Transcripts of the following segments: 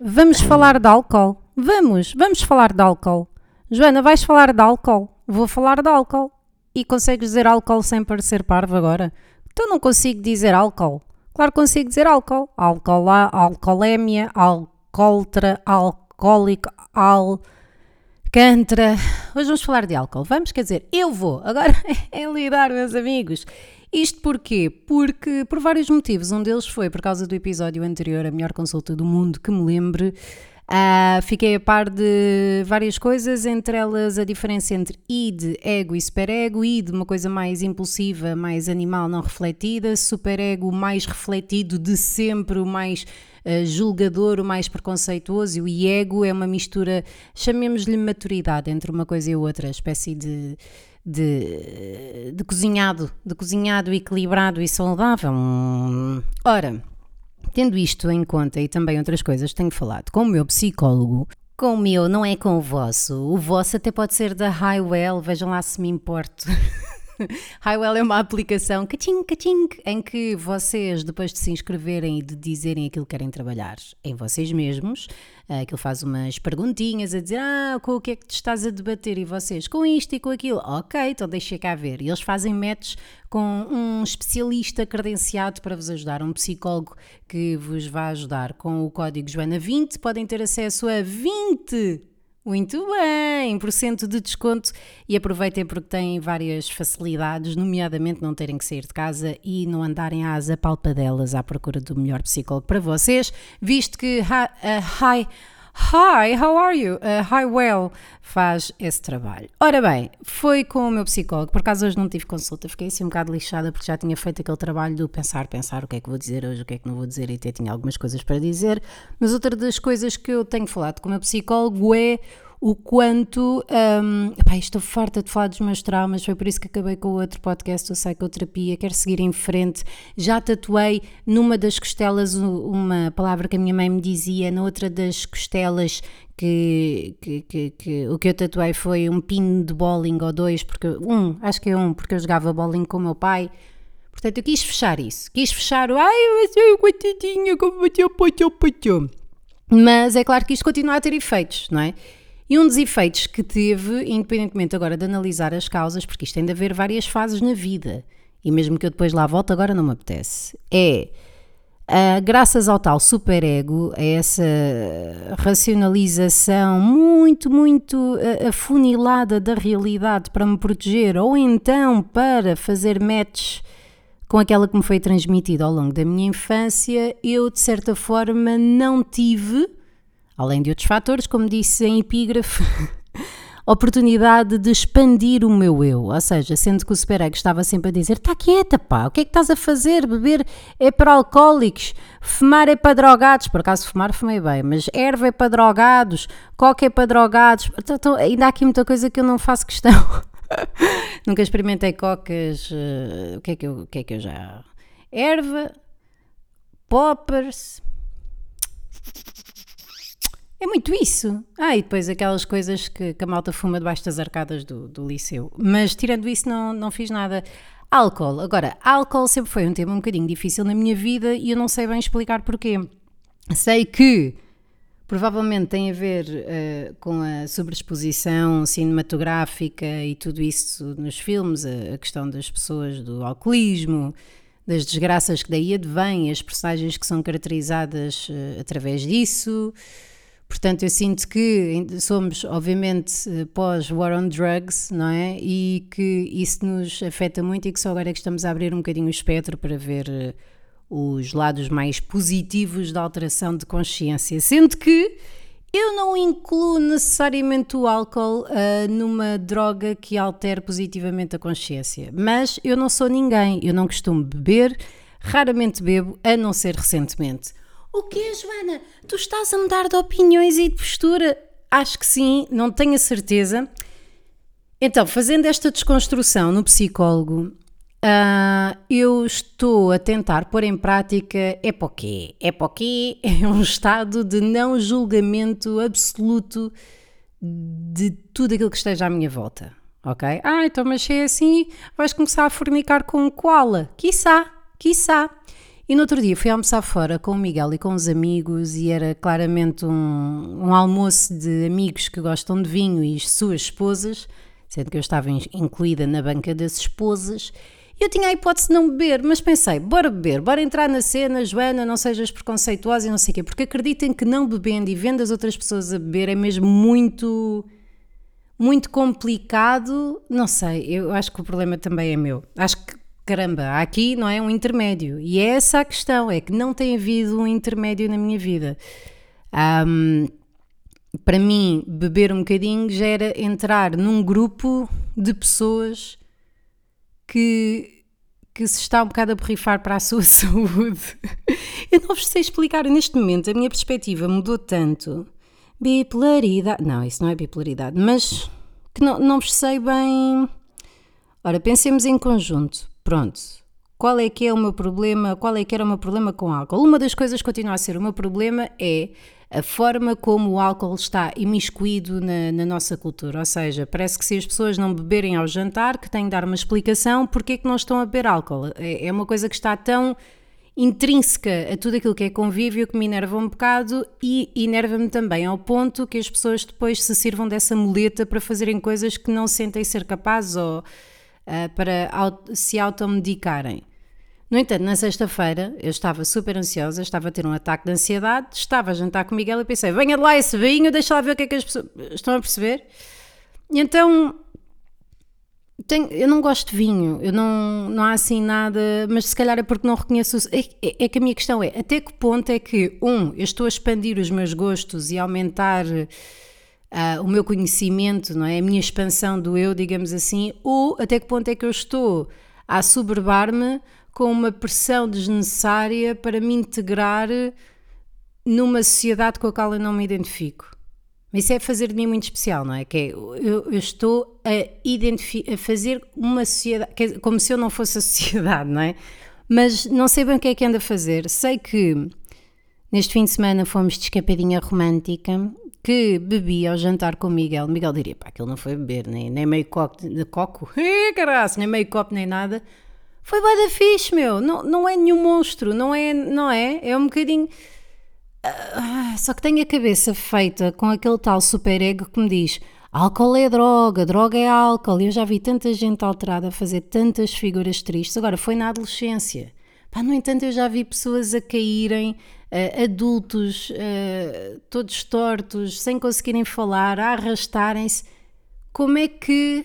Vamos falar de álcool? Vamos, vamos falar de álcool. Joana, vais falar de álcool? Vou falar de álcool. E consegues dizer álcool sem parecer parvo agora? Então não consigo dizer álcool. Claro que consigo dizer álcool. Alcoolá, alcoolémia, alcooltra, alcoólico, alcantra. Hoje vamos falar de álcool. Vamos? Quer dizer, eu vou. Agora é lidar, meus amigos. Isto porquê? Porque por vários motivos. Um deles foi por causa do episódio anterior, a melhor consulta do mundo, que me lembre. Ah, fiquei a par de várias coisas, entre elas a diferença entre id, ego e superego. Id, uma coisa mais impulsiva, mais animal, não refletida. Superego, mais refletido de sempre, o mais ah, julgador, o mais preconceituoso. E o ego é uma mistura, chamemos-lhe maturidade, entre uma coisa e outra, espécie de. De, de cozinhado, de cozinhado equilibrado e saudável. Ora, Tendo isto em conta e também outras coisas, tenho falado com o meu psicólogo. Com o meu, não é com o vosso. O vosso até pode ser da Highwell, vejam lá se me importo. Highwell é uma aplicação caching, caching, em que vocês, depois de se inscreverem e de dizerem aquilo que querem trabalhar em vocês mesmos, aquilo faz umas perguntinhas a dizer: Ah, com o que é que te estás a debater? E vocês, com isto e com aquilo. Ok, então deixa cá ver. E eles fazem matches com um especialista credenciado para vos ajudar, um psicólogo que vos vai ajudar. Com o código Joana20 podem ter acesso a 20 muito bem, por cento de desconto. E aproveitem porque têm várias facilidades, nomeadamente não terem que sair de casa e não andarem às apalpadelas à procura do melhor psicólogo para vocês, visto que uh, Hi, Hi, how are you? Uh, hi, well, faz esse trabalho. Ora bem, foi com o meu psicólogo, por acaso hoje não tive consulta, fiquei assim um bocado lixada porque já tinha feito aquele trabalho do pensar, pensar o que é que vou dizer hoje, o que é que não vou dizer e até tinha algumas coisas para dizer, mas outra das coisas que eu tenho falado com o meu psicólogo é o quanto. Um, epá, estou farta de falar dos meus traumas, foi por isso que acabei com o outro podcast, o Psicoterapia. Quero seguir em frente. Já tatuei numa das costelas uma palavra que a minha mãe me dizia, na outra das costelas que, que, que, que, o que eu tatuei foi um pino de bowling ou dois, porque um, acho que é um, porque eu jogava bowling com o meu pai. Portanto, eu quis fechar isso. Quis fechar o ai, eu coitadinha, como bateu, bateu, bateu. Mas é claro que isto continua a ter efeitos, não é? E um dos efeitos que teve, independentemente agora de analisar as causas, porque isto tem de haver várias fases na vida, e mesmo que eu depois lá volte, agora não me apetece, é. Uh, graças ao tal superego, a essa racionalização muito, muito uh, afunilada da realidade para me proteger, ou então para fazer match com aquela que me foi transmitida ao longo da minha infância, eu de certa forma não tive além de outros fatores, como disse em epígrafe, oportunidade de expandir o meu eu. Ou seja, sendo que o superego estava sempre a dizer: está quieta, pá, o que é que estás a fazer? Beber é para alcoólicos, fumar é para drogados. Por acaso, fumar fumei bem, mas erva é para drogados, coca é para drogados. Então, então, ainda há aqui muita coisa que eu não faço questão. Nunca experimentei cocas. Uh, o, que é que eu, o que é que eu já. Erva, poppers é muito isso. Ah, e depois aquelas coisas que, que a malta fuma debaixo das arcadas do, do liceu. Mas tirando isso, não, não fiz nada. Álcool. Agora, álcool sempre foi um tema um bocadinho difícil na minha vida e eu não sei bem explicar porquê. Sei que provavelmente tem a ver uh, com a sobreexposição cinematográfica e tudo isso nos filmes, a, a, questão das pessoas do alcoolismo, das desgraças que daí advêm, as personagens que são caracterizadas uh, através disso. Portanto, eu sinto que somos, obviamente, pós-war on drugs, não é? E que isso nos afeta muito e que só agora é que estamos a abrir um bocadinho o espectro para ver eh, os lados mais positivos da alteração de consciência. Sendo que eu não incluo necessariamente o álcool uh, numa droga que altere positivamente a consciência, mas eu não sou ninguém, eu não costumo beber, raramente bebo, a não ser recentemente. O quê, Joana? Tu estás a mudar de opiniões e de postura? Acho que sim, não tenho a certeza. Então, fazendo esta desconstrução no psicólogo, uh, eu estou a tentar pôr em prática é quê? É quê? É um estado de não julgamento absoluto de tudo aquilo que esteja à minha volta. ok? Ah, então mas é assim, vais começar a fornicar com um koala. Quiçá, quiçá. E no outro dia fui almoçar fora com o Miguel e com os amigos e era claramente um, um almoço de amigos que gostam de vinho e suas esposas, sendo que eu estava incluída na banca das esposas. Eu tinha a hipótese de não beber, mas pensei, bora beber, bora entrar na cena, Joana, não sejas preconceituosa e não sei o quê, porque acreditem que não bebendo e vendo as outras pessoas a beber é mesmo muito, muito complicado. Não sei, eu acho que o problema também é meu. Acho que caramba, aqui não é um intermédio. E é essa a questão, é que não tem havido um intermédio na minha vida. Um, para mim, beber um bocadinho já era entrar num grupo de pessoas que, que se está um bocado a borrifar para a sua saúde. Eu não vos sei explicar, neste momento a minha perspectiva mudou tanto. Bipolaridade. Não, isso não é bipolaridade, mas que não, não vos sei bem. Ora, pensemos em conjunto. Pronto. Qual é que é o meu problema? Qual é que era o meu problema com o álcool? Uma das coisas que continua a ser o meu problema é a forma como o álcool está imiscuído na, na, nossa cultura. Ou seja, parece que se as pessoas não beberem ao jantar, que têm de dar uma explicação porque é que não estão a beber álcool. É, é uma coisa que está tão intrínseca a tudo aquilo que é convívio que me enerva um bocado e enerva-me também ao ponto que as pessoas depois se sirvam dessa muleta para fazerem coisas que não sentem ser capazes ou uh, para se automedicarem. No entanto, na sexta-feira eu estava super ansiosa, estava a ter um ataque de ansiedade, estava a jantar com o Miguel e pensei: venha de lá esse vinho, deixa lá ver o que é que as pessoas estão a perceber. E então tenho, eu não gosto de vinho, eu não, não há assim nada, mas se calhar é porque não reconheço. É, é, é, que a minha questão é: até que ponto é que, um, eu estou a expandir os meus gostos e aumentar uh, o meu conhecimento, não é? A minha expansão do eu, digamos assim, ou até que ponto é que eu estou a soberbar-me com uma pressão desnecessária para me integrar numa sociedade com a qual eu não me identifico. Isso é fazer de mim muito especial, não é? Que é, eu, eu estou a, a fazer uma sociedade, é, como se eu não fosse a sociedade, não é? Mas não sei bem o que é que ando a fazer. Sei que neste fim de semana fomos de escapadinha romântica que bebi ao jantar com o Miguel, Miguel diria, pá, aquele não foi beber, nem, nem meio copo de coco, caraças, nem meio copo, nem nada. Foi bada fixe, meu. Não, não é nenhum monstro, não é, não é? É um bocadinho. Uh, só que tenho a cabeça feita com aquele tal super ego que me diz álcool é droga, droga é álcool. Eu já vi tanta gente alterada a fazer tantas figuras tristes. Agora, foi na adolescência. Pá, no entanto, eu já vi pessoas a caírem uh, adultos, uh, todos tortos, sem conseguirem falar, a arrastarem-se. Como é que.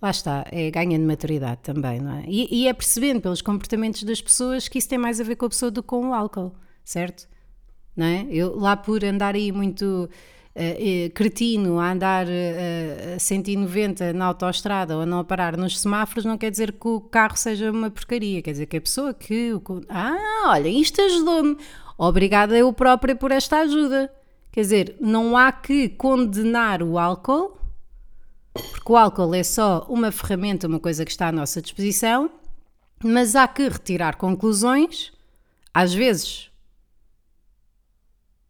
Lá está, é ganha de maturidade também, não é? E, e, é percebendo pelos comportamentos das pessoas que isso tem mais a ver com a pessoa do que com o álcool, certo? Não é? Eu lá por andar aí muito uh, cretino a andar uh, a 190 na autoestrada ou a não parar nos semáforos, não quer dizer que o carro seja uma porcaria, quer dizer que a pessoa que. Ah, olha, isto ajudou-me. Obrigada eu própria por esta ajuda. Quer dizer, não há que condenar o álcool, porque o álcool é só uma ferramenta, uma coisa que está à nossa disposição, mas há que retirar conclusões, às vezes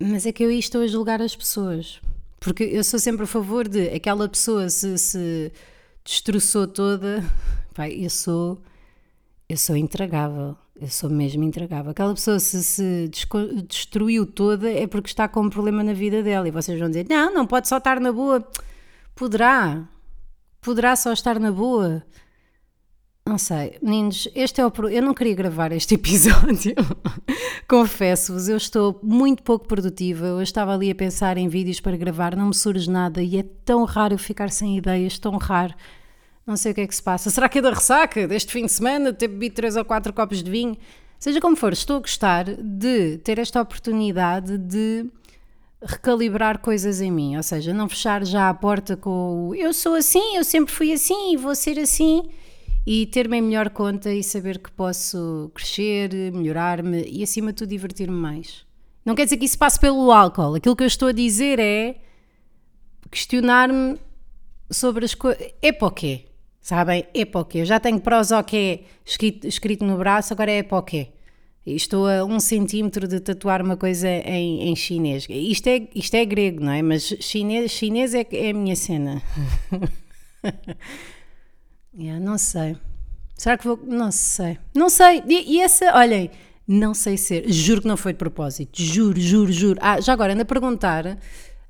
mas é que eu estou a julgar as pessoas. Porque eu sou sempre a favor de aquela pessoa se, se destroçou toda. Pai, eu sou. Eu sou intragável. Eu sou mesmo intragável. Aquela pessoa se, se destruiu toda é porque está com um problema na vida dela. E vocês vão dizer: não, não pode só estar na boa. Poderá. Poderá só estar na boa. Não sei, meninos, este é o. Eu não queria gravar este episódio, confesso-vos, eu estou muito pouco produtiva. Eu estava ali a pensar em vídeos para gravar, não me surge nada e é tão raro ficar sem ideias, tão raro. Não sei o que é que se passa. Será que é da ressaca deste fim de semana, ter bebido 3 ou 4 copos de vinho? Seja como for, estou a gostar de ter esta oportunidade de recalibrar coisas em mim, ou seja, não fechar já a porta com o eu sou assim, eu sempre fui assim e vou ser assim e ter-me em melhor conta e saber que posso crescer, melhorar-me e acima de tudo divertir-me mais. Não quer dizer que isso passe pelo álcool. Aquilo que eu estou a dizer é questionar-me sobre as coisas. É para o quê? Sabem? É para o quê? Eu já tenho prosoqué escrito, escrito no braço, agora é para o quê? Estou a um centímetro de tatuar uma coisa em, em chinês. Isto é, isto é grego, não é? Mas chinês, chinês é, é a minha cena. Yeah, não sei. Será que vou. Não sei. Não sei. E, e essa, olhem, não sei ser. Juro que não foi de propósito. Juro, juro, juro. Ah, já agora, anda a perguntar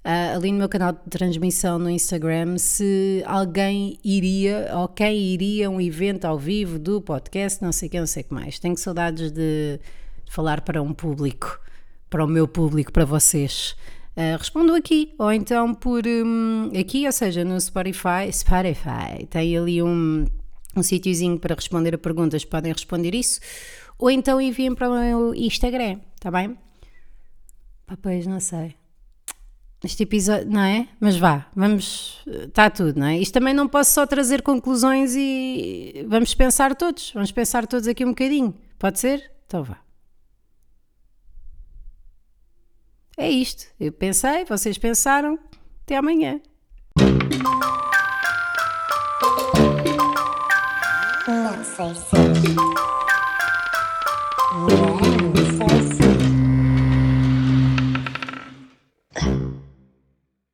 ah, ali no meu canal de transmissão no Instagram se alguém iria ou quem iria a um evento ao vivo do podcast, não sei o que, não sei o que mais. Tenho saudades de falar para um público, para o meu público, para vocês. Uh, respondo aqui, ou então por um, aqui, ou seja, no Spotify, Spotify tem ali um, um sítiozinho para responder a perguntas, podem responder isso, ou então enviem para o meu Instagram, tá bem? Pá, pois, não sei. Este episódio, não é? Mas vá, vamos, está tudo, não é? Isto também não posso só trazer conclusões e vamos pensar todos, vamos pensar todos aqui um bocadinho, pode ser? Então vá. É isto. Eu pensei, vocês pensaram. Até amanhã. Não sei se.